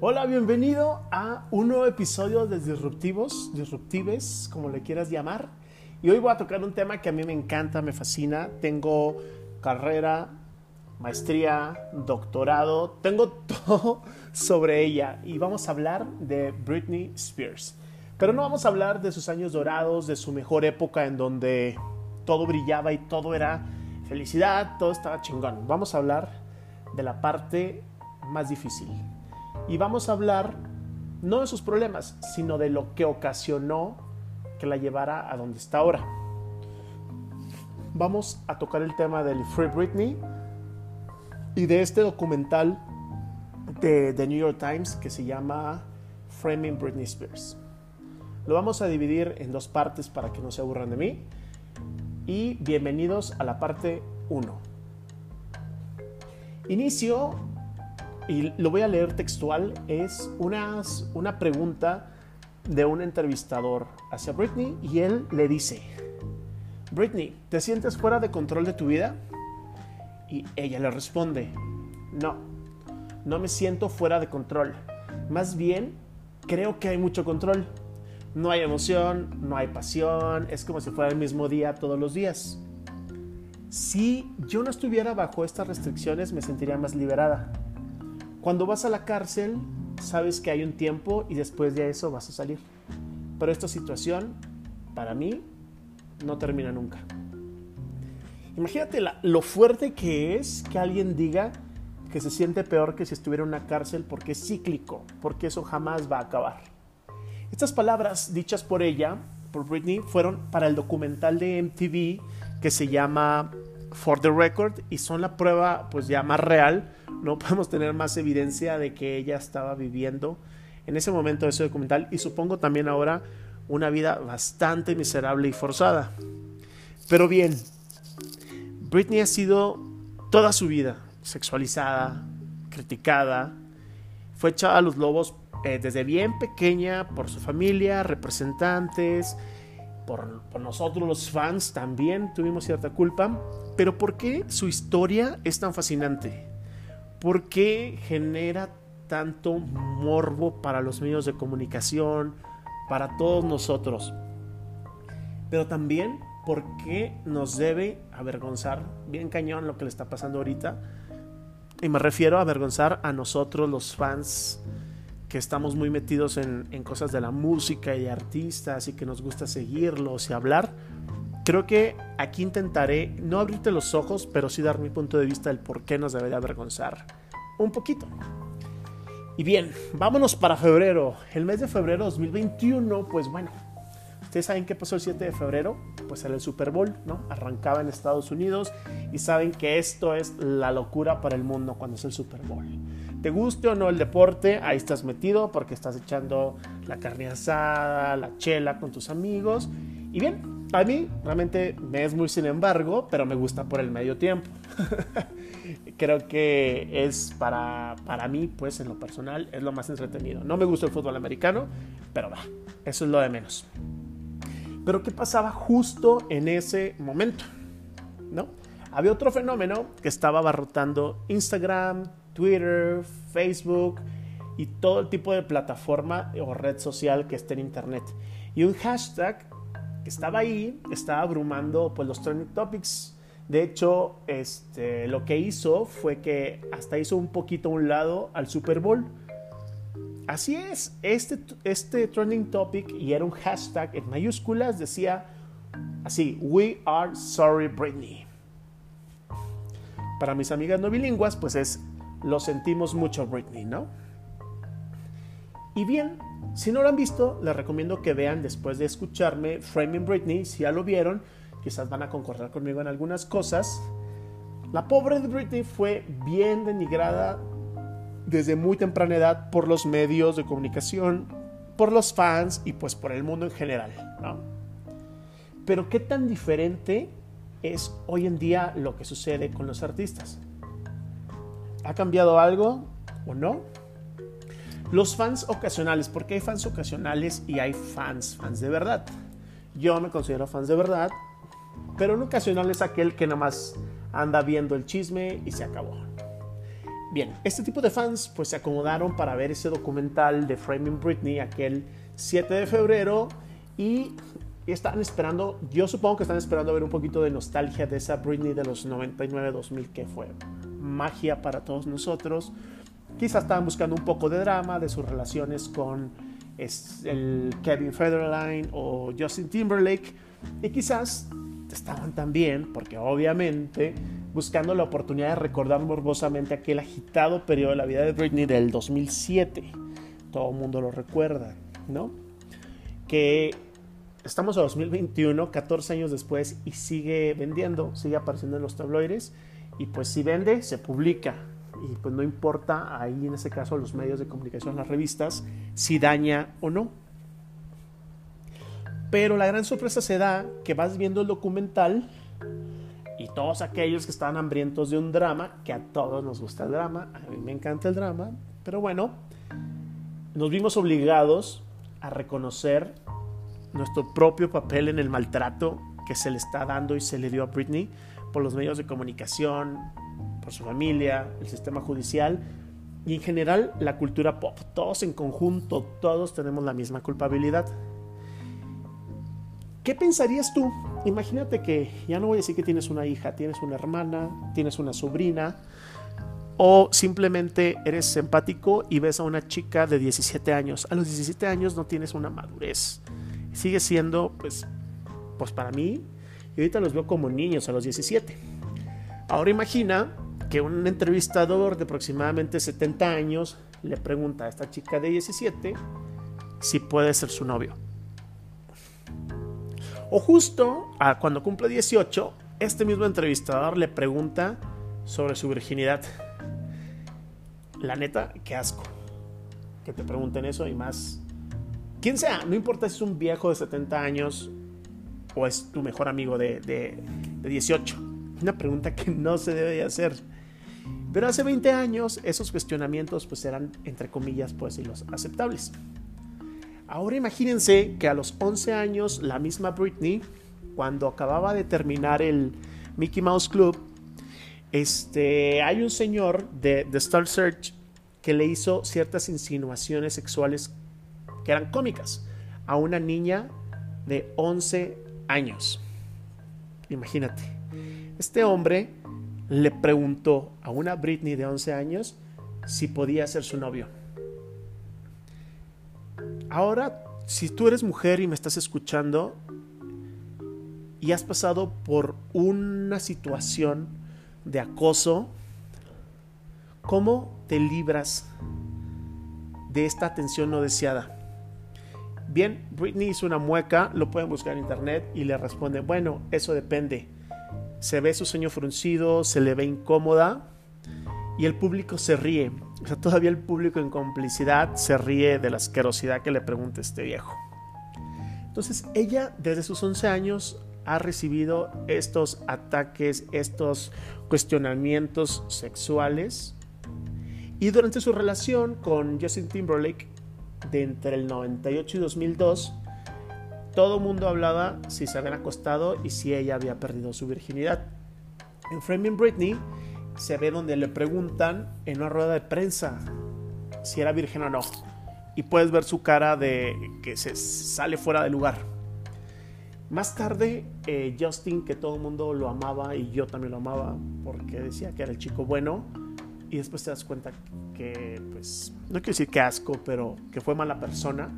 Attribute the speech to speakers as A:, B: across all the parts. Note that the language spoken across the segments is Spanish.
A: Hola, bienvenido a un nuevo episodio de Disruptivos, Disruptives, como le quieras llamar. Y hoy voy a tocar un tema que a mí me encanta, me fascina. Tengo carrera, maestría, doctorado, tengo todo sobre ella. Y vamos a hablar de Britney Spears. Pero no vamos a hablar de sus años dorados, de su mejor época en donde todo brillaba y todo era felicidad, todo estaba chingón. Vamos a hablar de la parte más difícil. Y vamos a hablar no de sus problemas, sino de lo que ocasionó que la llevara a donde está ahora. Vamos a tocar el tema del Free Britney y de este documental de The New York Times que se llama Framing Britney Spears. Lo vamos a dividir en dos partes para que no se aburran de mí. Y bienvenidos a la parte 1. Inicio, y lo voy a leer textual, es una, una pregunta de un entrevistador hacia Britney y él le dice, Britney, ¿te sientes fuera de control de tu vida? Y ella le responde, no, no me siento fuera de control. Más bien, creo que hay mucho control. No hay emoción, no hay pasión, es como si fuera el mismo día todos los días. Si yo no estuviera bajo estas restricciones, me sentiría más liberada. Cuando vas a la cárcel, sabes que hay un tiempo y después de eso vas a salir. Pero esta situación, para mí, no termina nunca. Imagínate lo fuerte que es que alguien diga que se siente peor que si estuviera en una cárcel porque es cíclico, porque eso jamás va a acabar. Estas palabras dichas por ella, por Britney, fueron para el documental de MTV que se llama For the Record y son la prueba pues ya más real. No podemos tener más evidencia de que ella estaba viviendo en ese momento de ese documental y supongo también ahora una vida bastante miserable y forzada. Pero bien, Britney ha sido toda su vida sexualizada, criticada, fue echada a los lobos eh, desde bien pequeña por su familia, representantes, por, por, nosotros los fans también tuvimos cierta culpa. Pero ¿por qué su historia es tan fascinante? ¿Por qué genera tanto morbo para los medios de comunicación, para todos nosotros? Pero también ¿por qué nos debe avergonzar bien cañón lo que le está pasando ahorita? Y me refiero a avergonzar a nosotros los fans que estamos muy metidos en, en, cosas de la música y de artistas y que nos gusta seguirlos y hablar, creo que aquí intentaré no abrirte los ojos, pero sí dar mi punto de vista del por qué nos debería avergonzar un poquito. Y bien, vámonos para febrero. El mes de febrero 2021, pues bueno, ¿ustedes saben qué pasó el 7 de febrero? Pues era el Super Bowl, ¿no? Arrancaba en Estados Unidos y saben que esto es la locura para el mundo cuando es el Super Bowl. Te guste o no el deporte, ahí estás metido porque estás echando la carne asada, la chela con tus amigos. Y bien, a mí realmente me es muy sin embargo, pero me gusta por el medio tiempo. Creo que es para, para mí, pues en lo personal, es lo más entretenido. No me gusta el fútbol americano, pero va, eso es lo de menos. Pero ¿qué pasaba justo en ese momento? ¿No? Había otro fenómeno que estaba abarrotando Instagram, Twitter, Facebook y todo el tipo de plataforma o red social que esté en Internet. Y un hashtag que estaba ahí, estaba abrumando pues, los trending topics. De hecho, este, lo que hizo fue que hasta hizo un poquito a un lado al Super Bowl. Así es, este, este trending topic y era un hashtag en mayúsculas, decía así, We are sorry Britney. Para mis amigas no bilingües, pues es lo sentimos mucho Britney, ¿no? Y bien, si no lo han visto, les recomiendo que vean después de escucharme Framing Britney, si ya lo vieron, quizás van a concordar conmigo en algunas cosas. La pobre Britney fue bien denigrada desde muy temprana edad por los medios de comunicación, por los fans y pues por el mundo en general, ¿no? Pero qué tan diferente es hoy en día lo que sucede con los artistas. ¿Ha cambiado algo o no? Los fans ocasionales, porque hay fans ocasionales y hay fans, fans de verdad. Yo me considero fans de verdad, pero un ocasional es aquel que nada más anda viendo el chisme y se acabó. Bien, este tipo de fans pues se acomodaron para ver ese documental de Framing Britney aquel 7 de febrero y están esperando, yo supongo que están esperando ver un poquito de nostalgia de esa Britney de los 99-2000 que fue magia para todos nosotros. Quizás estaban buscando un poco de drama de sus relaciones con el Kevin Federline o Justin Timberlake y quizás estaban también, porque obviamente buscando la oportunidad de recordar morbosamente aquel agitado periodo de la vida de Britney del 2007. Todo el mundo lo recuerda, ¿no? Que estamos en 2021, 14 años después, y sigue vendiendo, sigue apareciendo en los tabloides. Y pues si vende, se publica. Y pues no importa ahí en este caso los medios de comunicación, las revistas, si daña o no. Pero la gran sorpresa se da que vas viendo el documental y todos aquellos que están hambrientos de un drama, que a todos nos gusta el drama, a mí me encanta el drama, pero bueno, nos vimos obligados a reconocer nuestro propio papel en el maltrato que se le está dando y se le dio a Britney por los medios de comunicación, por su familia, el sistema judicial y en general la cultura pop. Todos en conjunto, todos tenemos la misma culpabilidad. ¿Qué pensarías tú? Imagínate que, ya no voy a decir que tienes una hija, tienes una hermana, tienes una sobrina, o simplemente eres empático y ves a una chica de 17 años. A los 17 años no tienes una madurez. Sigue siendo, pues, pues para mí, y ahorita los veo como niños a los 17. Ahora imagina que un entrevistador de aproximadamente 70 años le pregunta a esta chica de 17 si puede ser su novio. O justo cuando cumple 18, este mismo entrevistador le pregunta sobre su virginidad. La neta, qué asco. Que te pregunten eso y más. Quien sea, no importa si es un viejo de 70 años o es tu mejor amigo de, de, de 18. Una pregunta que no se debe hacer. Pero hace 20 años esos cuestionamientos pues eran, entre comillas, pues los aceptables. Ahora imagínense que a los 11 años la misma Britney, cuando acababa de terminar el Mickey Mouse Club, este, hay un señor de, Star Search que le hizo ciertas insinuaciones sexuales que eran cómicas a una niña de 11 años. Imagínate. Este hombre le preguntó a una Britney de 11 años si podía ser su novio. Ahora, si tú eres mujer y me estás escuchando y has pasado por una situación de acoso, ¿cómo te libras de esta atención no deseada? Bien, Britney hizo una mueca, lo pueden buscar en internet y le responde, bueno, eso depende. Se ve su ceño fruncido, se le ve incómoda y el público se ríe. O sea, todavía el público en complicidad se ríe de la asquerosidad que le pregunta este viejo. Entonces, ella desde sus 11 años ha recibido estos ataques, estos cuestionamientos sexuales. Y durante su relación con Justin Timberlake, de entre el 98 y 2002, todo mundo hablaba si se habían acostado y si ella había perdido su virginidad. En Framing Britney, se ve donde le preguntan en una rueda de prensa si era virgen o no. Y puedes ver su cara de que se sale fuera de lugar. Más tarde, eh, Justin, que todo el mundo lo amaba y yo también lo amaba porque decía que era el chico bueno, y después te das cuenta que, pues, no quiero decir que asco, pero que fue mala persona,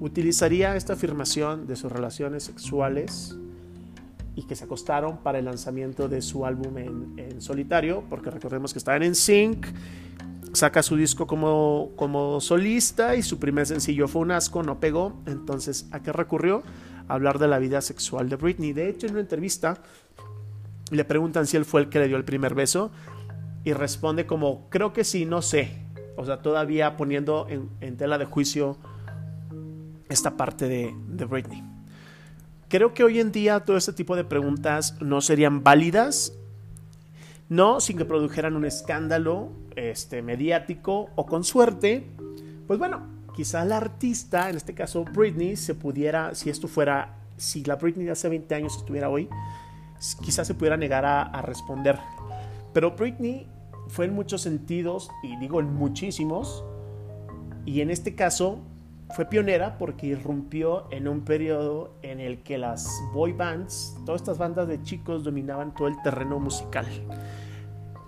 A: utilizaría esta afirmación de sus relaciones sexuales y que se acostaron para el lanzamiento de su álbum en, solitario, porque recordemos que estaban en Sync, saca su disco como, como solista y su primer sencillo fue un asco, no pegó, entonces ¿a qué recurrió? Hablar de la vida sexual de Britney. De hecho, en una entrevista le preguntan si él fue el que le dio el primer beso y responde como, creo que sí, no sé. O sea, todavía poniendo en, tela de juicio esta parte de, Britney. Creo que hoy en día todo este tipo de preguntas no serían válidas, no sin que produjeran un escándalo este, mediático o con suerte, pues bueno, quizá la artista, en este caso Britney, se pudiera, si esto fuera, si la Britney de hace 20 años estuviera hoy, quizás se pudiera negar a responder. Pero Britney fue en muchos sentidos, y digo en muchísimos, y en este caso fue pionera porque irrumpió en un periodo en el que las boy bands, todas estas bandas de chicos dominaban todo el terreno musical.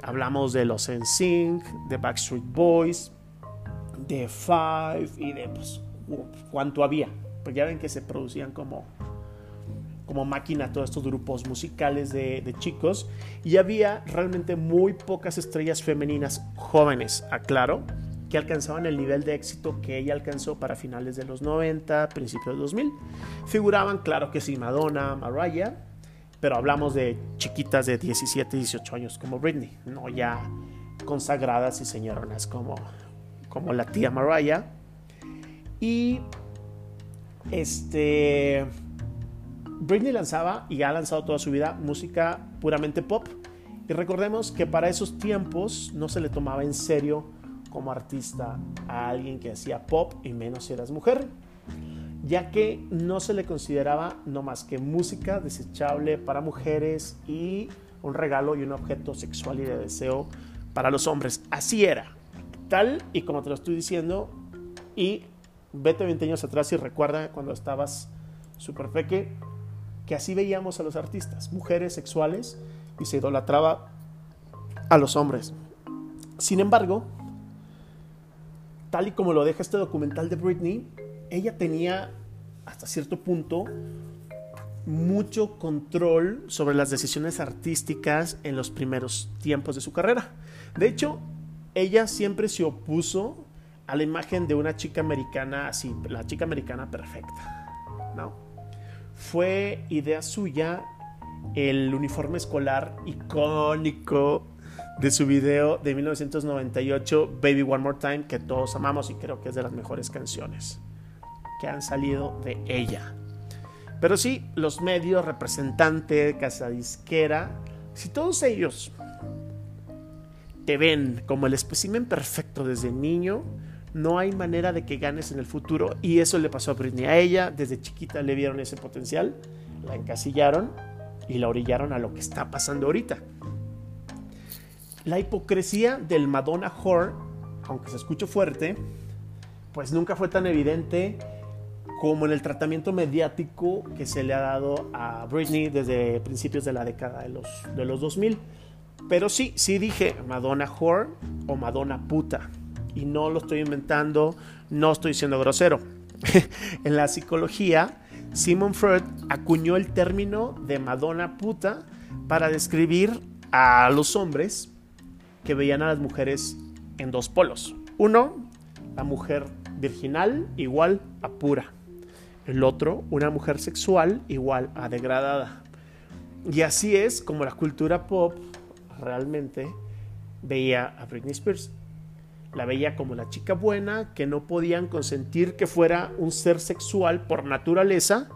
A: Hablamos de los NSYNC, de Backstreet Boys, de Five y de pues, cuánto había. Pues ya ven que se producían como, como máquina todos estos grupos musicales de, chicos y había realmente muy pocas estrellas femeninas jóvenes, aclaro que alcanzaban el nivel de éxito que ella alcanzó para finales de los 90, principios de 2000. Figuraban, claro que sí, Madonna, Mariah, pero hablamos de chiquitas de 17, 18 años como Britney, no ya consagradas y señoronas como, como la tía Mariah. Y este Britney lanzaba y ha lanzado toda su vida música puramente pop. Y recordemos que para esos tiempos no se le tomaba en serio como artista a alguien que hacía pop y menos si eras mujer, ya que no se le consideraba no más que música desechable para mujeres y un regalo y un objeto sexual y de deseo para los hombres. Así era, tal y como te lo estoy diciendo, y vete 20 años atrás y recuerda cuando estabas súper peque, que así veíamos a los artistas, mujeres sexuales, y se idolatraba a los hombres. Sin embargo, tal y como lo deja este documental de Britney, ella tenía hasta cierto punto mucho control sobre las decisiones artísticas en los primeros tiempos de su carrera. De hecho, ella siempre se opuso a la imagen de una chica americana así, la chica americana perfecta. ¿no? Fue idea suya el uniforme escolar icónico de su video de 1998, Baby One More Time, que todos amamos y creo que es de las mejores canciones que han salido de ella. Pero sí, los medios, representantes, casa disquera, si todos ellos te ven como el espécimen perfecto desde niño, no hay manera de que ganes en el futuro. Y eso le pasó a Britney. A ella, desde chiquita le vieron ese potencial, la encasillaron y la orillaron a lo que está pasando ahorita. La hipocresía del Madonna Whore, aunque se escuche fuerte, pues nunca fue tan evidente como en el tratamiento mediático que se le ha dado a Britney desde principios de la década de los, de los 2000. Pero sí, sí dije Madonna Whore o Madonna puta. Y no lo estoy inventando, no estoy siendo grosero. en la psicología, Simon Freud acuñó el término de Madonna puta para describir a los hombres que veían a las mujeres en dos polos. Uno, la mujer virginal igual a pura. El otro, una mujer sexual igual a degradada. Y así es como la cultura pop realmente veía a Britney Spears. La veía como la chica buena que no podían consentir que fuera un ser sexual por naturaleza,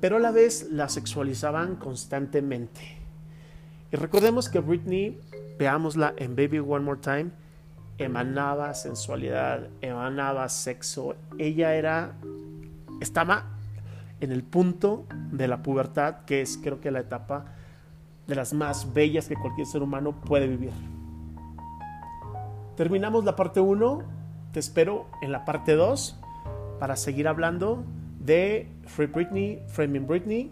A: pero a la vez la sexualizaban constantemente. Y recordemos que Britney veámosla en Baby One More Time, emanaba sensualidad, emanaba sexo. Ella era, estaba en el punto de la pubertad, que es creo que la etapa de las más bellas que cualquier ser humano puede vivir. Terminamos la parte 1, te espero en la parte 2 para seguir hablando de Free Britney, Framing Britney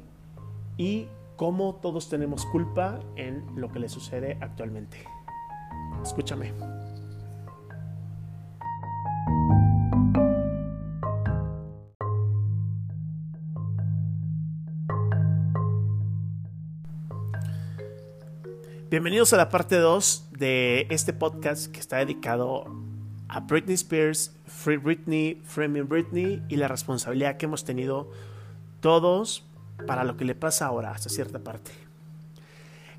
A: y cómo todos tenemos culpa en lo que le sucede actualmente. Escúchame. Bienvenidos a la parte 2 de este podcast que está dedicado a Britney Spears, Free Britney, Framing Britney y la responsabilidad que hemos tenido todos para lo que le pasa ahora hasta cierta parte.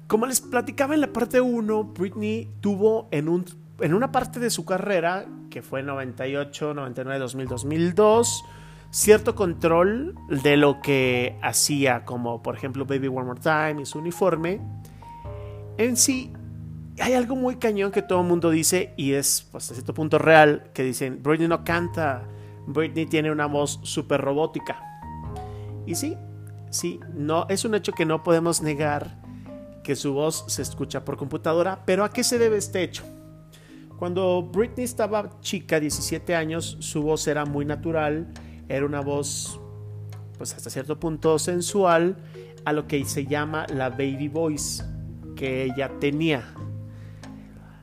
A: Como les platicaba en la parte 1, Britney tuvo en, un, en una parte de su carrera, que fue 98, 99, 2000, 2002, cierto control de lo que hacía, como por ejemplo Baby One More Time y su uniforme. En sí, hay algo muy cañón que todo el mundo dice y es pues, a cierto punto real, que dicen, Britney no canta, Britney tiene una voz súper robótica. Y sí, sí, no, es un hecho que no podemos negar que su voz se escucha por computadora. Pero ¿a qué se debe este hecho? Cuando Britney estaba chica, 17 años, su voz era muy natural, era una voz pues hasta cierto punto sensual, a lo que se llama la baby voice que ella tenía.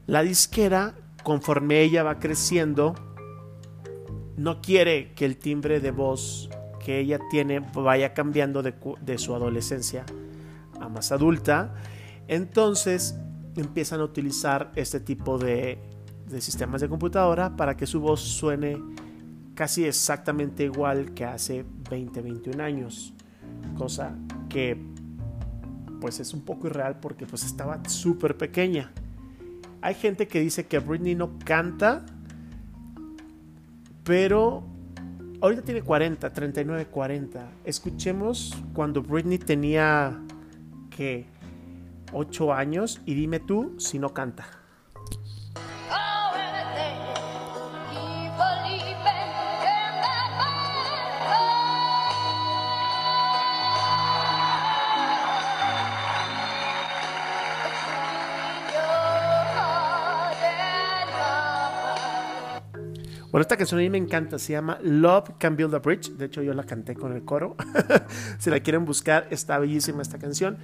A: La disquera, conforme ella va creciendo, no quiere que el timbre de voz que ella tiene vaya cambiando de, de su adolescencia a más adulta. Entonces empiezan a utilizar este tipo de, de sistemas de computadora para que su voz suene casi exactamente igual que hace 20, 21 años. Cosa que pues es un poco irreal porque pues estaba súper pequeña. Hay gente que dice que Britney no canta, pero ahorita tiene 40, 39, 40. Escuchemos cuando Britney tenía que 8 años y dime tú si no canta. Bueno, esta canción a mí me encanta, se llama Love Can Build a Bridge. De hecho, yo la canté con el coro. si la quieren buscar, está bellísima esta canción.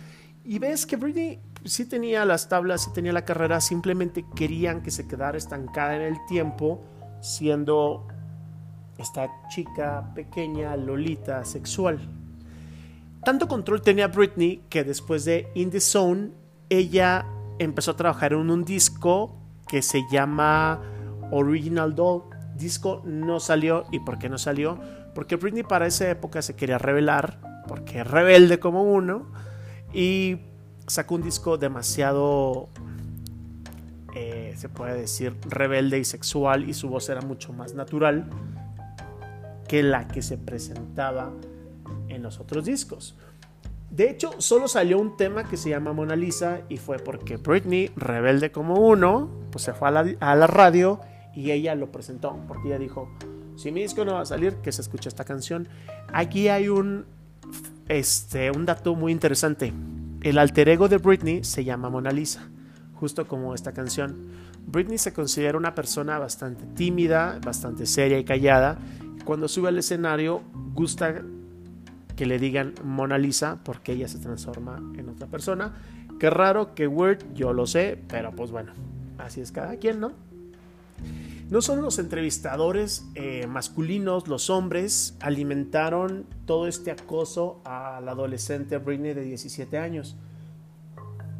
A: Y ves que Britney sí tenía las tablas, sí tenía la carrera, simplemente querían que se quedara estancada en el tiempo, siendo esta chica pequeña, lolita, sexual. Tanto control tenía Britney que después de In the Zone, ella empezó a trabajar en un disco que se llama Original Doll disco no salió. ¿Y por qué no salió? Porque Britney para esa época se quería revelar, porque es rebelde como uno, y sacó un disco demasiado, eh, se puede decir, rebelde y sexual, y su voz era mucho más natural que la que se presentaba en los otros discos. De hecho, solo salió un tema que se llama Mona Lisa y fue porque Britney, rebelde como uno, pues se fue a la, a la radio y ella lo presentó, porque ella dijo, si mi disco no va a salir, que se escuche esta canción. Aquí hay un, este, un dato muy interesante. El alter ego de Britney se llama Mona Lisa, justo como esta canción. Britney se considera una persona bastante tímida, bastante seria y callada. Cuando sube al escenario, gusta que le digan Mona Lisa porque ella se transforma en otra persona. Qué raro, qué weird, yo lo sé, pero pues bueno, así es cada quien, ¿no? No solo los entrevistadores eh, masculinos, los hombres, alimentaron todo este acoso a la adolescente Britney de 17 años.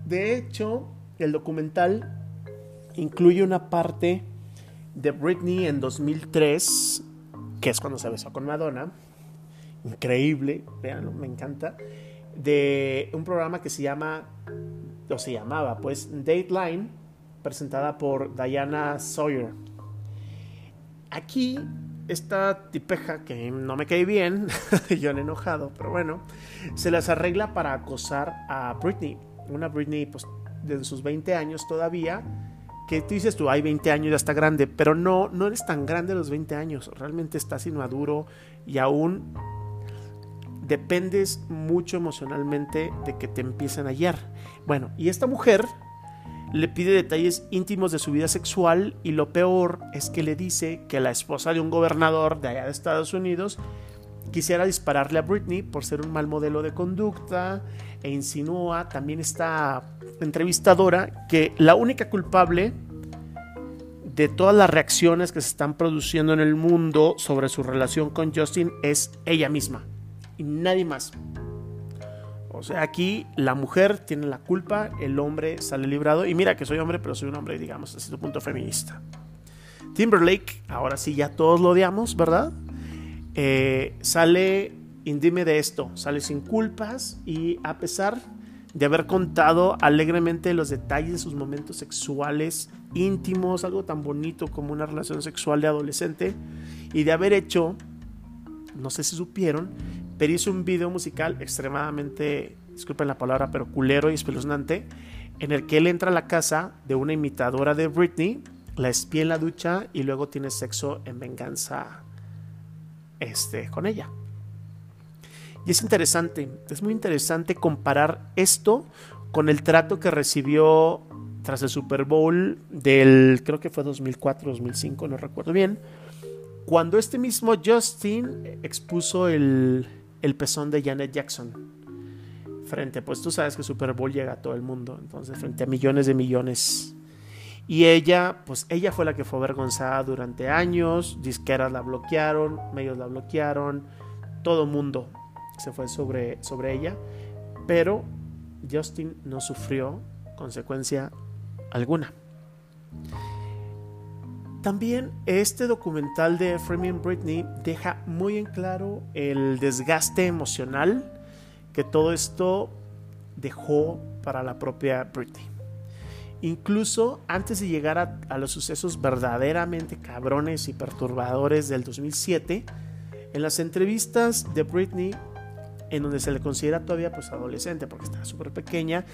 A: De hecho, el documental incluye una parte de Britney en 2003, que es cuando se besó con Madonna. Increíble, véanlo, me encanta. De un programa que se llama, o se llamaba, pues, Dateline, presentada por Diana Sawyer Aquí esta tipeja que no me cae bien, yo enojado, pero bueno, se las arregla para acosar a Britney. Una Britney pues de sus 20 años todavía, que tú dices tú, hay 20 años, ya está grande, pero no, no eres tan grande los 20 años, realmente estás inmaduro y aún dependes mucho emocionalmente de que te empiecen a hallar. Bueno, y esta mujer le pide detalles íntimos de su vida sexual y lo peor es que le dice que la esposa de un gobernador de allá de Estados Unidos quisiera dispararle a Britney por ser un mal modelo de conducta e insinúa también esta entrevistadora que la única culpable de todas las reacciones que se están produciendo en el mundo sobre su relación con Justin es ella misma y nadie más. O sea, aquí la mujer tiene la culpa, el hombre sale librado. Y mira que soy hombre, pero soy un hombre, digamos, desde su punto feminista. Timberlake, ahora sí ya todos lo odiamos, ¿verdad? Eh, sale indime de esto, sale sin culpas y a pesar de haber contado alegremente los detalles de sus momentos sexuales íntimos, algo tan bonito como una relación sexual de adolescente, y de haber hecho, no sé si supieron, pero hizo un video musical extremadamente, disculpen la palabra, pero culero y espeluznante, en el que él entra a la casa de una imitadora de Britney, la espía en la ducha y luego tiene sexo en venganza este, con ella. Y es interesante, es muy interesante comparar esto con el trato que recibió tras el Super Bowl del, creo que fue 2004, 2005, no recuerdo bien, cuando este mismo Justin expuso el, el pezón de Janet Jackson. Frente, pues tú sabes que Super Bowl llega a todo el mundo, entonces frente a millones de millones. Y ella, pues ella fue la que fue avergonzada durante años, disqueras la bloquearon, medios la bloquearon, todo mundo se fue sobre, sobre ella, pero Justin no sufrió consecuencia alguna. También este documental de Framing Britney deja muy en claro el desgaste emocional que todo esto dejó para la propia Britney. Incluso antes de llegar a, los sucesos verdaderamente cabrones y perturbadores del 2007, en las entrevistas de Britney en donde se le considera todavía pues adolescente porque está súper pequeña,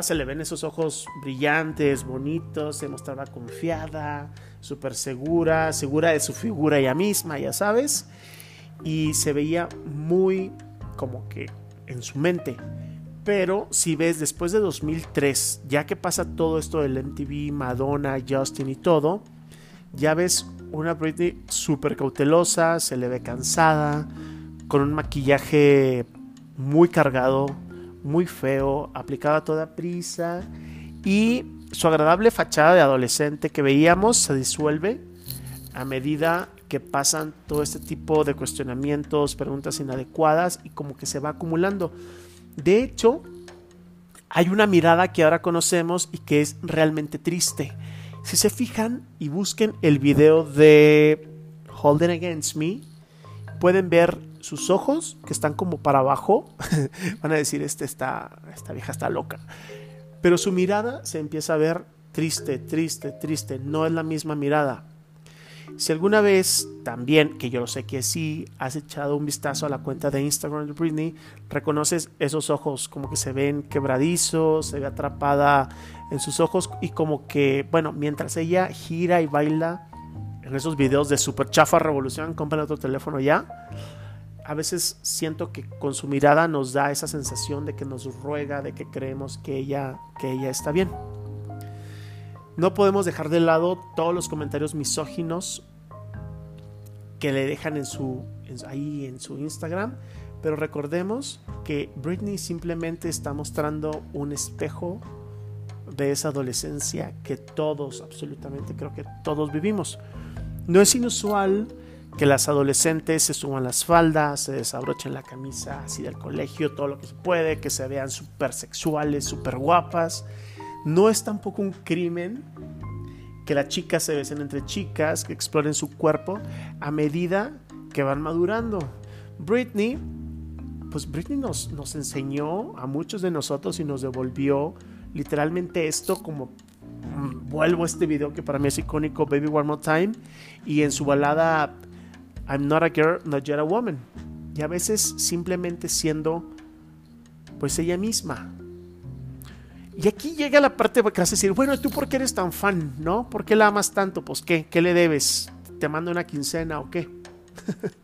A: se le ven esos ojos brillantes, bonitos, se mostraba confiada, súper segura, segura de su figura ella misma, ya sabes, y se veía muy como que en su mente. Pero si ves después de 2003, ya que pasa todo esto del MTV, Madonna, Justin y todo, ya ves una Britney súper cautelosa, se le ve cansada, con un maquillaje muy cargado, muy feo, aplicado a toda prisa y su agradable fachada de adolescente que veíamos se disuelve a medida que pasan todo este tipo de cuestionamientos, preguntas inadecuadas y como que se va acumulando. De hecho, hay una mirada que ahora conocemos y que es realmente triste. Si se fijan y busquen el video de Holding Against Me, pueden ver sus ojos que están como para abajo. Van a decir, este está, esta vieja está loca. Pero su mirada se empieza a ver triste, triste, triste. No es la misma mirada. Si alguna vez también, que yo sé que sí, has echado un vistazo a la cuenta de Instagram de Britney, reconoces esos ojos como que se ven quebradizos, se ve atrapada en sus ojos y como que, bueno, mientras ella gira y baila en esos videos de super chafa revolución, compra otro teléfono ya. A veces siento que con su mirada nos da esa sensación de que nos ruega, de que creemos que ella, que ella está bien. No podemos dejar de lado todos los comentarios misóginos que le dejan en su, ahí en su Instagram, pero recordemos que Britney simplemente está mostrando un espejo de esa adolescencia que todos, absolutamente creo que todos vivimos. No es inusual que las adolescentes se suban las faldas, se desabrochen la camisa así del colegio, todo lo que se puede, que se vean súper sexuales, súper guapas. No es tampoco un crimen que las chicas se besen entre chicas, que exploren su cuerpo a medida que van madurando. Britney, pues Britney nos, nos enseñó a muchos de nosotros y nos devolvió literalmente esto como vuelvo a este video que para mí es icónico, Baby One More Time, y en su balada I'm Not a Girl, Not Yet a Woman. Y a veces simplemente siendo pues ella misma. Y aquí llega la parte que vas a decir, bueno, ¿tú por qué eres tan fan? ¿No? ¿Por qué la amas tanto? Pues ¿qué? ¿Qué le debes? ¿Te mando una quincena o qué?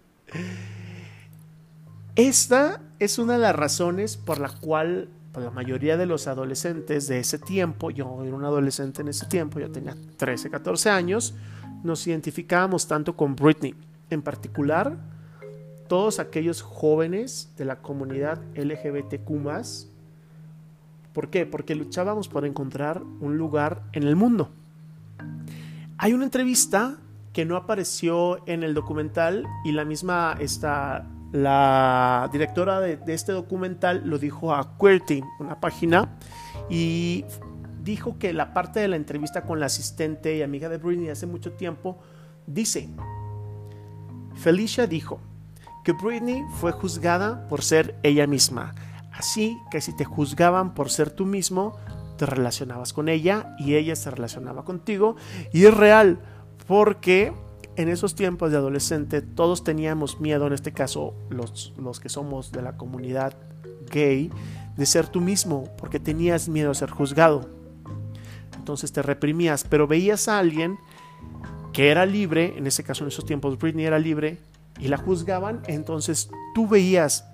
A: Esta es una de las razones por la cual la mayoría de los adolescentes de ese tiempo, yo era un adolescente en ese tiempo, yo tenía 13, 14 años, nos identificábamos tanto con Britney. En particular, todos aquellos jóvenes de la comunidad LGBTQ. ¿Por qué? Porque luchábamos por encontrar un lugar en el mundo. Hay una entrevista que no apareció en el documental y la misma está la directora de, este documental lo dijo a QWERTY, una página, y dijo que la parte de la entrevista con la asistente y amiga de Britney hace mucho tiempo dice, Felicia dijo que Britney fue juzgada por ser ella misma, así que si te juzgaban por ser tú mismo, te relacionabas con ella y ella se relacionaba contigo, y es real, porque en esos tiempos de adolescente todos teníamos miedo, en este caso los, los que somos de la comunidad gay, de ser tú mismo, porque tenías miedo a ser juzgado. Entonces te reprimías, pero veías a alguien que era libre, en ese caso en esos tiempos Britney era libre, y la juzgaban, entonces tú veías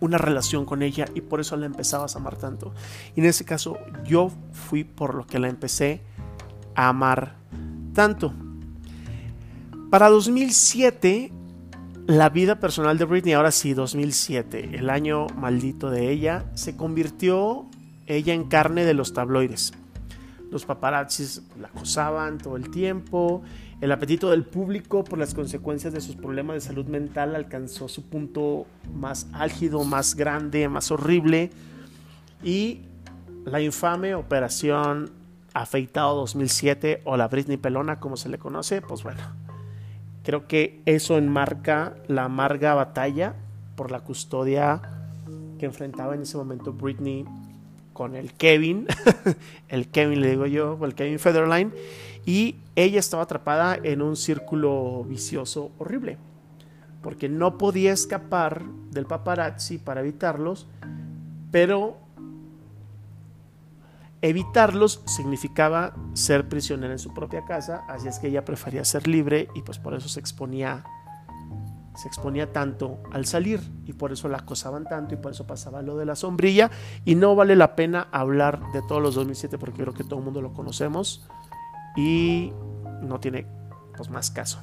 A: una relación con ella y por eso la empezabas a amar tanto. Y en ese caso yo fui por lo que la empecé a amar tanto. Para 2007, la vida personal de Britney, ahora sí, 2007, el año maldito de ella, se convirtió ella en carne de los tabloides. Los paparazzis la acosaban todo el tiempo. El apetito del público por las consecuencias de sus problemas de salud mental alcanzó su punto más álgido, más grande, más horrible. Y la infame operación Afeitado 2007 o la Britney Pelona como se le conoce, pues bueno, creo que eso enmarca la amarga batalla por la custodia que enfrentaba en ese momento Britney con el Kevin, el Kevin le digo yo, el Kevin Federline, y ella estaba atrapada en un círculo vicioso horrible, porque no podía escapar del paparazzi para evitarlos, pero evitarlos significaba ser prisionera en su propia casa, así es que ella prefería ser libre y pues por eso se exponía se exponía tanto al salir y por eso la acosaban tanto y por eso pasaba lo de la sombrilla y no vale la pena hablar de todos los 2007 porque creo que todo el mundo lo conocemos y no tiene pues más caso.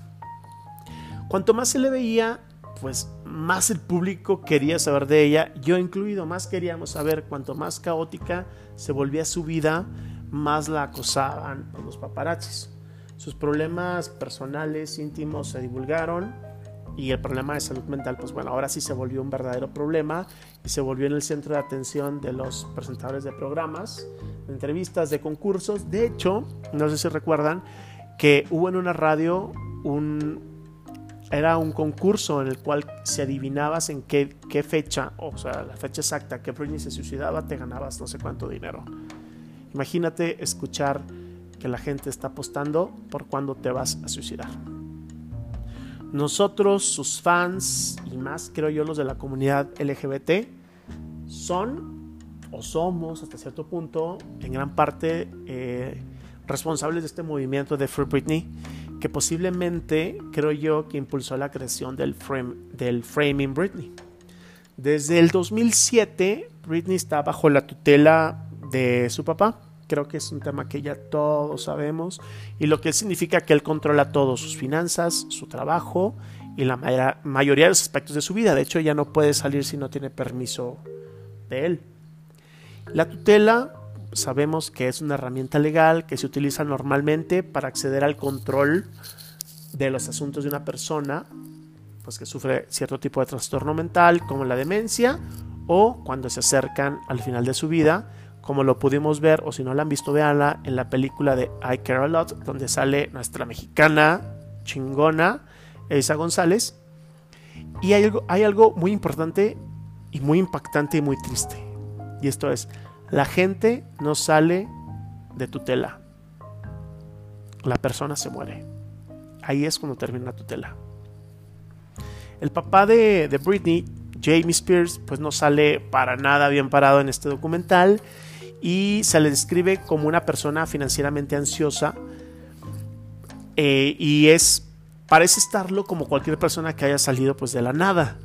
A: Cuanto más se le veía, pues más el público quería saber de ella, yo incluido, más queríamos saber, cuanto más caótica se volvía su vida, más la acosaban los paparazzis. Sus problemas personales, íntimos se divulgaron y el problema de salud mental, pues bueno, ahora sí se volvió un verdadero problema y se volvió en el centro de atención de los presentadores de programas, de entrevistas, de concursos. De hecho, no sé si recuerdan que hubo en una radio un era un concurso en el cual si adivinabas en qué, qué fecha, o sea, la fecha exacta que Britney se suicidaba, te ganabas no sé cuánto dinero. Imagínate escuchar que la gente está apostando por cuándo te vas a suicidar. Nosotros, sus fans y más, creo yo, los de la comunidad LGBT, son o somos hasta cierto punto en gran parte eh, responsables de este movimiento de Free Britney, que posiblemente creo yo que impulsó la creación del, frame, del Framing Britney. Desde el 2007, Britney está bajo la tutela de su papá, Creo que es un tema que ya todos sabemos y lo que significa que él controla todos sus finanzas, su trabajo y la mayoría de los aspectos de su vida. De hecho, ya no puede salir si no tiene permiso de él. La tutela sabemos que es una herramienta legal que se utiliza normalmente para acceder al control de los asuntos de una persona pues que sufre cierto tipo de trastorno mental como la demencia o cuando se acercan al final de su vida como lo pudimos ver, o si no la han visto, véanla en la película de I Care a Lot, donde sale nuestra mexicana chingona, Elsa González. Y hay algo, hay algo muy importante y muy impactante y muy triste. Y esto es, la gente no sale de tutela. La persona se muere. Ahí es cuando termina la tutela. El papá de, de Britney, Jamie Spears, pues no sale para nada bien parado en este documental y se le describe como una persona financieramente ansiosa eh, y es parece estarlo como cualquier persona que haya salido pues de la nada.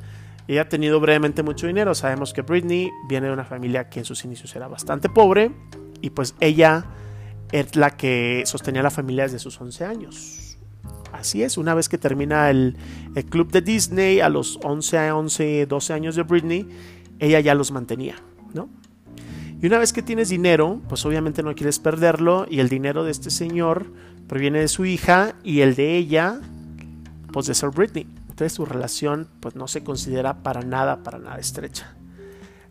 A: Ella ha tenido brevemente mucho dinero, sabemos que Britney viene de una familia que en sus inicios era bastante pobre y pues ella es la que sostenía la familia desde sus 11 años. Así es, una vez que termina el, el club de Disney a los 11, 11, 12 años de Britney, ella ya los mantenía, ¿no? Y una vez que tienes dinero, pues obviamente no quieres perderlo y el dinero de este señor proviene de su hija y el de ella, pues de Sir Britney. Entonces su relación pues no se considera para nada, para nada estrecha.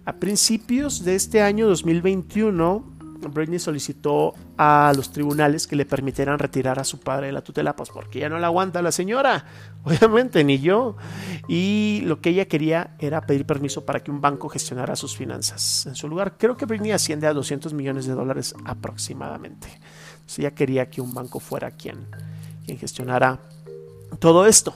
A: A principios de este año 2021, Britney solicitó a los tribunales que le permitieran retirar a su padre de la tutela, pues porque ya no la aguanta la señora, obviamente, ni yo. Y lo que ella quería era pedir permiso para que un banco gestionara sus finanzas en su lugar. Creo que Britney asciende a 200 millones de dólares aproximadamente. Entonces ella quería que un banco fuera quien, quien gestionara todo esto.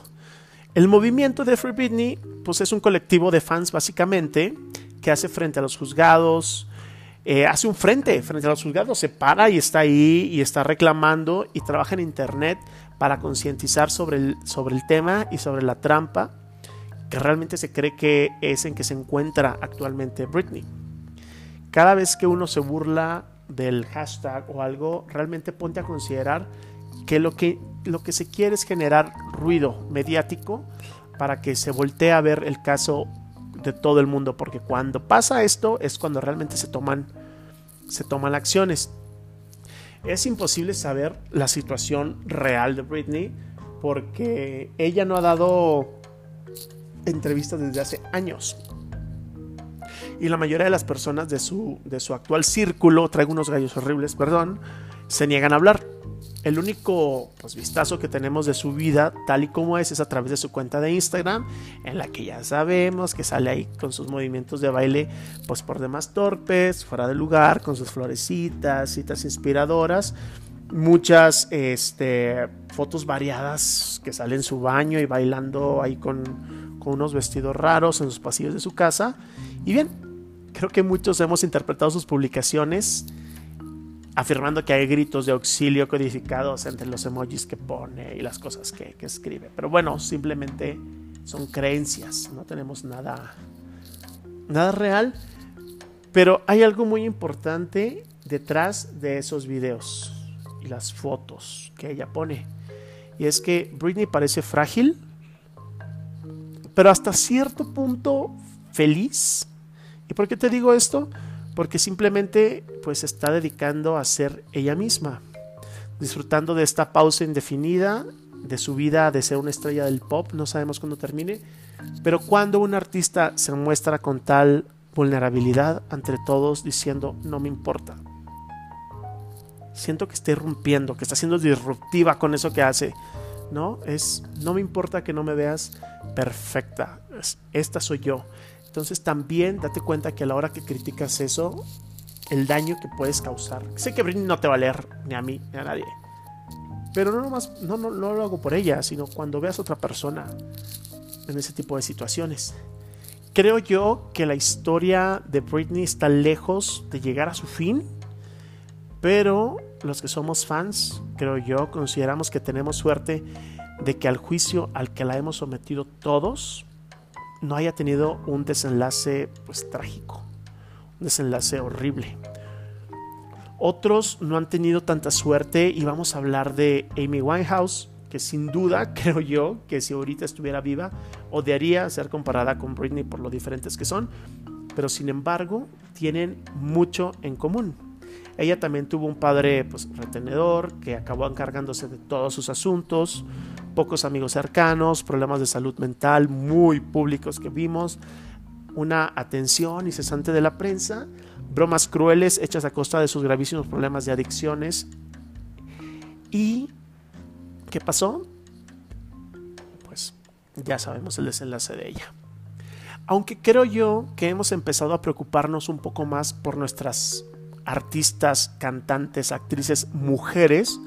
A: El movimiento de Free Britney, pues es un colectivo de fans básicamente que hace frente a los juzgados, eh, hace un frente frente a los juzgados, se para y está ahí y está reclamando y trabaja en internet para concientizar sobre el, sobre el tema y sobre la trampa que realmente se cree que es en que se encuentra actualmente Britney. Cada vez que uno se burla del hashtag o algo, realmente ponte a considerar que lo que, lo que se quiere es generar ruido mediático para que se voltee a ver el caso de todo el mundo, porque cuando pasa esto es cuando realmente se toman, se toman acciones. Es imposible saber la situación real de Britney porque ella no ha dado entrevistas desde hace años. Y la mayoría de las personas de su, de su actual círculo, traigo unos gallos horribles, perdón, se niegan a hablar. El único pues, vistazo que tenemos de su vida, tal y como es, es a través de su cuenta de Instagram, en la que ya sabemos que sale ahí con sus movimientos de baile, pues por demás torpes, fuera de lugar, con sus florecitas, citas inspiradoras, muchas este, fotos variadas que sale en su baño y bailando ahí con, con unos vestidos raros en los pasillos de su casa. Y bien, creo que muchos hemos interpretado sus publicaciones afirmando que hay gritos de auxilio codificados entre los emojis que pone y las cosas que, escribe. Pero bueno, simplemente son creencias, no tenemos nada, nada real. Pero hay algo muy importante detrás de esos videos y las fotos que ella pone. Y es que Britney parece frágil, pero hasta cierto punto feliz. ¿Y por qué te digo esto? Porque simplemente pues está dedicando a ser ella misma, disfrutando de esta pausa indefinida de su vida de ser una estrella del pop, no sabemos cuándo termine, pero cuando un artista se muestra con tal vulnerabilidad ante todos diciendo no me importa. Siento que está irrumpiendo, que está siendo disruptiva con eso que hace. ¿No? Es no me importa que no me veas perfecta. Esta soy yo. Entonces también date cuenta que a la hora que criticas eso, el daño que puedes causar. Sé que Britney no te va a leer, ni a mí, ni a nadie. Pero no, nomás, no, no, no lo hago por ella, sino cuando veas a otra persona en ese tipo de situaciones. Creo yo que la historia de Britney está lejos de llegar a su fin, pero los que somos fans, creo yo, consideramos que tenemos suerte de que al juicio al que la hemos sometido todos, no haya tenido un desenlace pues trágico, un desenlace horrible. Otros no han tenido tanta suerte y vamos a hablar de Amy Winehouse, que sin duda creo yo que si ahorita estuviera viva odiaría ser comparada con Britney por lo diferentes que son, pero sin embargo tienen mucho en común. Ella también tuvo un padre pues, retenedor que acabó encargándose de todos sus asuntos, pocos amigos cercanos, problemas de salud mental muy públicos que vimos, una atención incesante de la prensa, bromas crueles hechas a costa de sus gravísimos problemas de adicciones. ¿Y qué pasó? Pues ya sabemos el desenlace de ella. Aunque creo yo que hemos empezado a preocuparnos un poco más por nuestras artistas, cantantes, actrices, mujeres,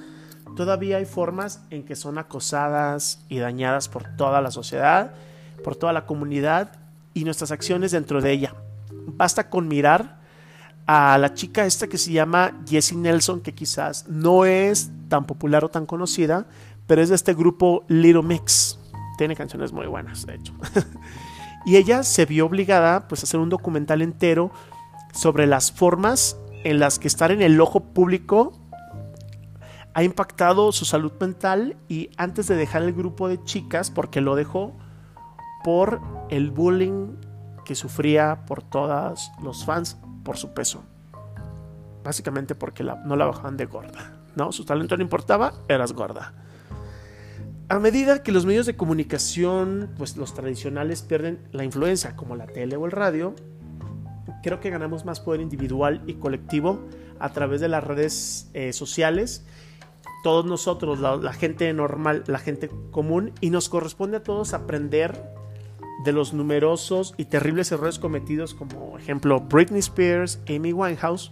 A: todavía hay formas en que son acosadas y dañadas por toda la sociedad, por toda la comunidad y nuestras acciones dentro de ella. Basta con mirar a la chica esta que se llama Jessie Nelson, que quizás no es tan popular o tan conocida, pero es de este grupo Little Mix. Tiene canciones muy buenas, de hecho. y ella se vio obligada pues, a hacer un documental entero sobre las formas en las que estar en el ojo público ha impactado su salud mental y antes de dejar el grupo de chicas, porque lo dejó por el bullying que sufría por todos los fans por su peso. Básicamente porque no la bajaban de gorda. ¿no? Su talento no importaba, eras gorda. A medida que los medios de comunicación, pues los tradicionales, pierden la influencia, como la tele o el radio, creo que ganamos más poder individual y colectivo a través de las redes eh, sociales todos nosotros, la, gente normal, la gente común, y nos corresponde a todos aprender de los numerosos y terribles errores cometidos, como ejemplo Britney Spears, Amy Winehouse,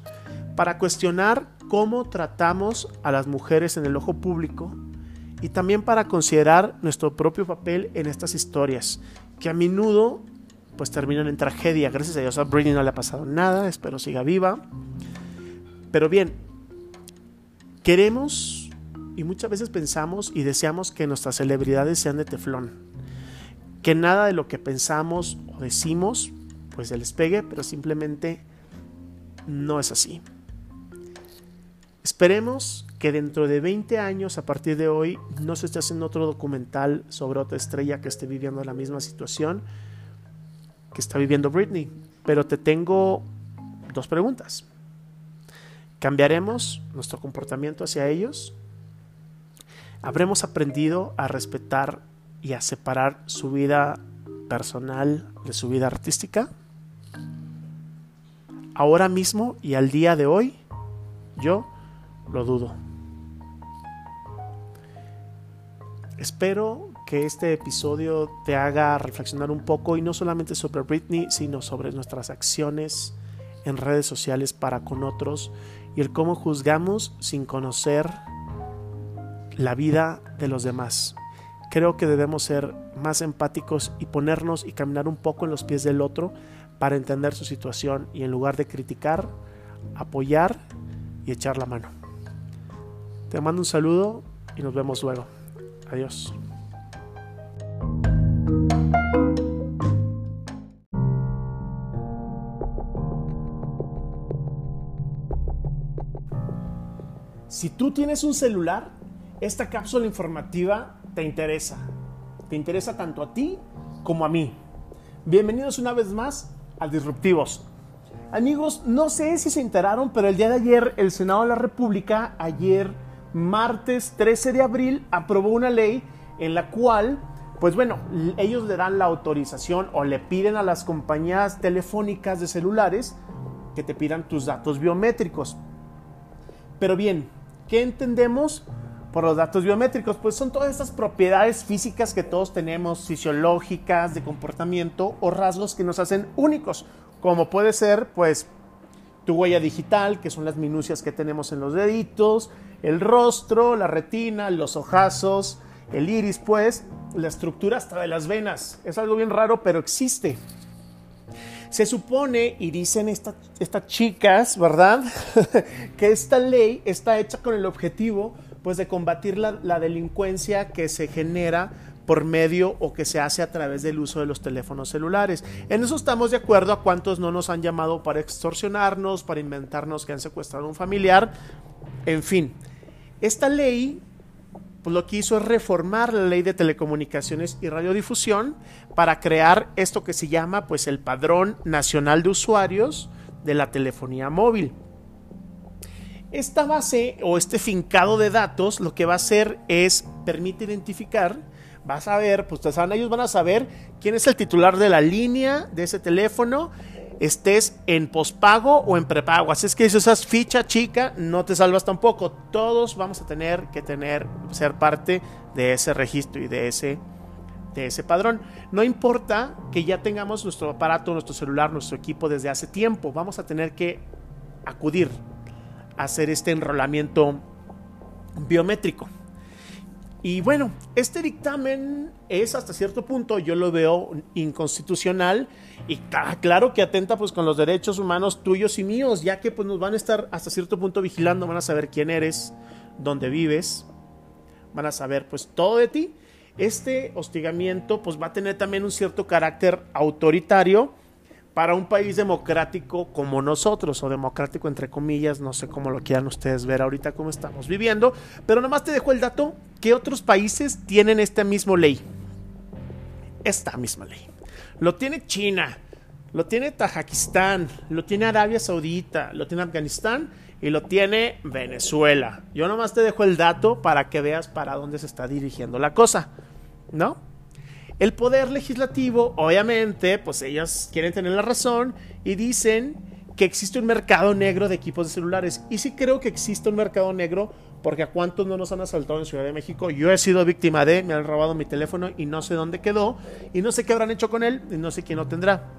A: para cuestionar cómo tratamos a las mujeres en el ojo público y también para considerar nuestro propio papel en estas historias, que a menudo pues terminan en tragedia. Gracias a Dios a Britney no le ha pasado nada, espero siga viva. Pero bien, queremos y muchas veces pensamos y deseamos que nuestras celebridades sean de teflón. que nada de lo que pensamos o decimos pues se les pegue, pero simplemente no es así. Esperemos que dentro de 20 años, a partir de hoy, no se esté haciendo otro documental sobre otra estrella que esté viviendo la misma situación que está viviendo Britney. Pero te tengo dos preguntas. ¿Cambiaremos nuestro comportamiento hacia ellos? ¿Habremos aprendido a respetar y a separar su vida personal de su vida artística? Ahora mismo y al día de hoy, yo lo dudo. Espero que este episodio te haga reflexionar un poco y no solamente sobre Britney, sino sobre nuestras acciones en redes sociales para con otros y el cómo juzgamos sin conocer la vida de los demás. Creo que debemos ser más empáticos y ponernos y caminar un poco en los pies del otro para entender su situación y en lugar de criticar, apoyar y echar la mano. Te mando un saludo y nos vemos luego. Adiós. Si tú tienes un celular, esta cápsula informativa te interesa. Te interesa tanto a ti como a mí. Bienvenidos una vez más a Disruptivos. Amigos, no sé si se enteraron, pero el día de ayer el Senado de la República, ayer martes 13 de abril, aprobó una ley en la cual, pues bueno, ellos le dan la autorización o le piden a las compañías telefónicas de celulares que te pidan tus datos biométricos. Pero bien, ¿qué entendemos por los datos biométricos? Pues son todas estas propiedades físicas que todos tenemos, fisiológicas, de comportamiento o rasgos que nos hacen únicos, como puede ser, pues, tu huella digital, que son las minucias que tenemos en los deditos, el rostro, la retina, los ojazos, el iris, pues, la estructura hasta de las venas. Es algo bien raro, pero existe. Se supone, y dicen estas chicas, ¿verdad? que esta ley está hecha con el objetivo, pues, de combatir la, delincuencia que se genera por medio o que se hace a través del uso de los teléfonos celulares. En eso estamos de acuerdo a cuántos no nos han llamado para extorsionarnos, para inventarnos que han secuestrado a un familiar, en fin. Esta ley pues lo que hizo es reformar la ley de telecomunicaciones y radiodifusión para crear esto que se llama pues el Padrón Nacional de Usuarios de la Telefonía Móvil. Esta base o este fincado de datos lo que va a hacer es permite identificar vas a ver, pues ellos van a saber quién es el titular de la línea de ese teléfono, estés en pospago o en prepago. Así es que si usas ficha chica, no te salvas tampoco. Todos vamos a tener que tener, ser parte de ese registro y de ese, de ese padrón. No importa que ya tengamos nuestro aparato, nuestro celular, nuestro equipo desde hace tiempo, vamos a tener que acudir hacer este enrolamiento biométrico. Y bueno, este dictamen es hasta cierto punto, yo lo veo inconstitucional y claro que atenta pues con los derechos humanos tuyos y míos, ya que pues nos van a estar hasta cierto punto vigilando, van a saber quién eres, dónde vives, van a saber pues todo de ti. Este hostigamiento pues va a tener también un cierto carácter autoritario para un país democrático como nosotros, o democrático entre comillas, no sé cómo lo quieran ustedes ver ahorita cómo estamos viviendo, pero nomás te dejo el dato que otros países tienen esta misma ley. Esta misma ley. Lo tiene China, lo tiene Tajikistán, lo tiene Arabia Saudita, lo tiene Afganistán y lo tiene Venezuela. Yo nomás te dejo el dato para que veas para dónde se está dirigiendo la cosa, ¿no? El poder legislativo, obviamente, pues ellos quieren tener la razón y dicen que existe un mercado negro de equipos de celulares. Y sí creo que existe un mercado negro porque a cuántos no nos han asaltado en Ciudad de México. Yo he sido víctima de, me han robado mi teléfono y no sé dónde quedó y no sé qué habrán hecho con él y no sé quién lo tendrá.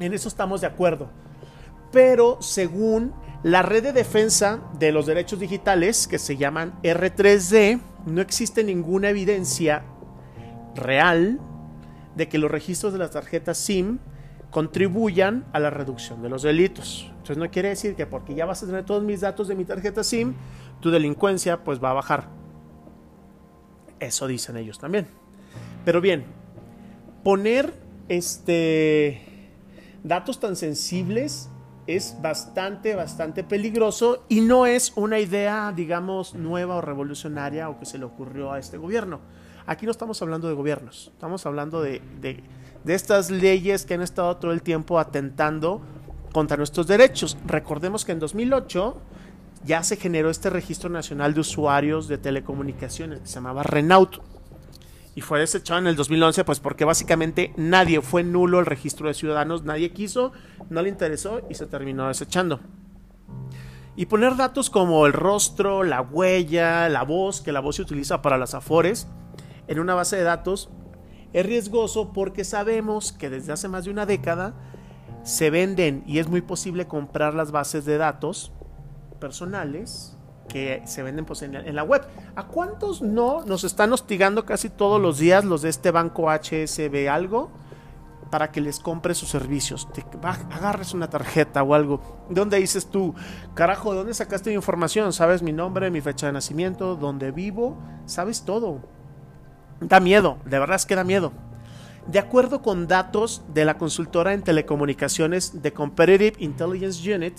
A: En eso estamos de acuerdo. Pero según la red de defensa de los derechos digitales, que se llaman R3D, no existe ninguna evidencia real de que los registros de las tarjetas SIM contribuyan a la reducción de los delitos. Entonces no quiere decir que porque ya vas a tener todos mis datos de mi tarjeta SIM, tu delincuencia pues va a bajar. Eso dicen ellos también. Pero bien, poner este, datos tan sensibles es bastante, bastante peligroso y no es una idea, digamos, nueva o revolucionaria o que se le ocurrió a este gobierno. Aquí no estamos hablando de gobiernos, estamos hablando de, de, de estas leyes que han estado todo el tiempo atentando contra nuestros derechos. Recordemos que en 2008 ya se generó este registro nacional de usuarios de telecomunicaciones que se llamaba Renault y fue desechado en el 2011 pues porque básicamente nadie fue nulo el registro de ciudadanos, nadie quiso, no le interesó y se terminó desechando. Y poner datos como el rostro, la huella, la voz, que la voz se utiliza para las afores, en una base de datos es riesgoso porque sabemos que desde hace más de una década se venden y es muy posible comprar las bases de datos personales que se venden pues, en, la web. ¿A cuántos no nos están hostigando casi todos los días los de este banco HSB algo? para que les compre sus servicios. Te agarres una tarjeta o algo. ¿Dónde dices tú? Carajo, ¿de dónde sacaste mi información? ¿Sabes mi nombre, mi fecha de nacimiento, dónde vivo? ¿Sabes todo? Da miedo, de verdad es que da miedo. De acuerdo con datos de la consultora en telecomunicaciones de Competitive Intelligence Unit,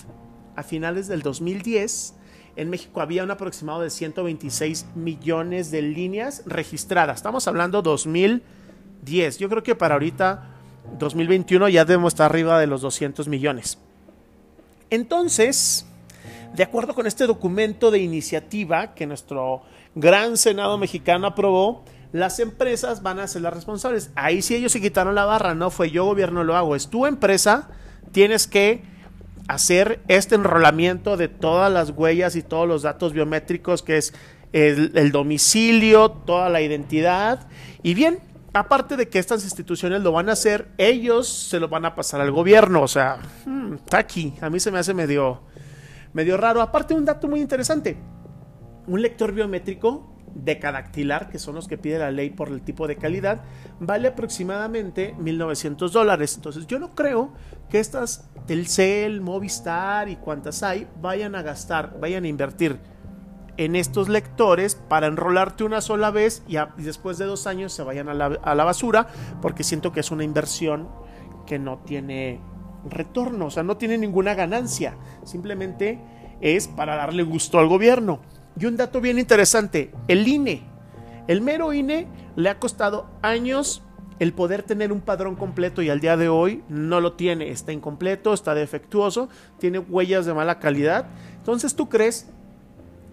A: a finales del 2010, en México había un aproximado de 126 millones de líneas registradas. Estamos hablando 2010. Yo creo que para ahorita, 2021, ya debemos estar arriba de los 200 millones. Entonces, de acuerdo con este documento de iniciativa que nuestro gran Senado mexicano aprobó, las empresas van a ser las responsables. Ahí sí ellos se quitaron la barra, no fue yo gobierno lo hago, es tu empresa, tienes que hacer este enrolamiento de todas las huellas y todos los datos biométricos que es el, domicilio, toda la identidad. Y bien, aparte de que estas instituciones lo van a hacer, ellos se lo van a pasar al gobierno. O sea, hmm, está aquí. A mí se me hace medio, medio raro. Aparte, un dato muy interesante. Un lector biométrico decadactilar, que son los que pide la ley por el tipo de calidad, vale aproximadamente 1.900 dólares. Entonces yo no creo que estas Telcel, Movistar y cuantas hay vayan a gastar, vayan a invertir en estos lectores para enrolarte una sola vez y, después de dos años se vayan a la, a la basura porque siento que es una inversión que no tiene retorno, o sea, no tiene ninguna ganancia, simplemente es para darle gusto al gobierno. Y un dato bien interesante, el INE, el mero INE le ha costado años el poder tener un padrón completo y al día de hoy no lo tiene, está incompleto, está defectuoso, tiene huellas de mala calidad. Entonces, ¿tú crees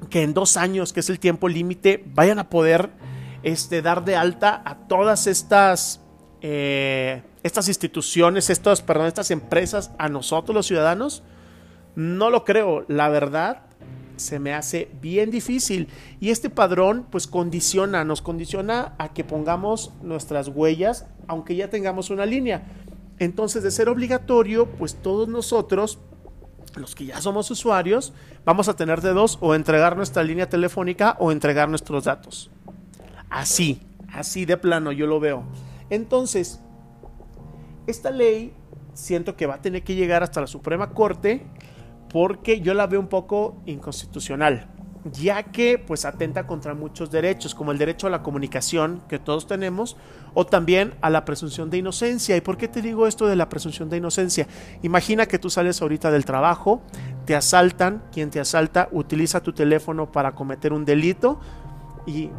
A: que en dos años, que es el tiempo límite, vayan a poder este, dar de alta a todas estas, eh, estas instituciones, estas, perdón, estas empresas, a nosotros los ciudadanos? No lo creo, la verdad se me hace bien difícil. Y este padrón pues condiciona, nos condiciona a que pongamos nuestras huellas, aunque ya tengamos una línea. Entonces, de ser obligatorio, pues todos nosotros, los que ya somos usuarios, vamos a tener de dos, o entregar nuestra línea telefónica o entregar nuestros datos. Así, así de plano yo lo veo. Entonces, esta ley siento que va a tener que llegar hasta la Suprema Corte porque yo la veo un poco inconstitucional, ya que pues atenta contra muchos derechos, como el derecho a la comunicación que todos tenemos, o también a la presunción de inocencia. ¿Y por qué te digo esto de la presunción de inocencia? Imagina que tú sales ahorita del trabajo, te asaltan, quien te asalta utiliza tu teléfono para cometer un delito y,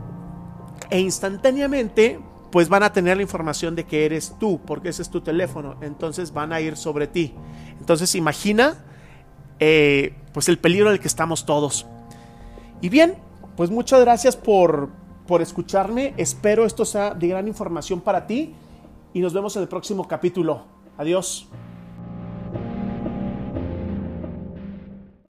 A: e instantáneamente pues van a tener la información de que eres tú, porque ese es tu teléfono, entonces van a ir sobre ti. Entonces imagina eh, pues el peligro del que estamos todos. Y bien, pues muchas gracias por, por escucharme. Espero esto sea de gran información para ti y nos vemos en el próximo capítulo. Adiós.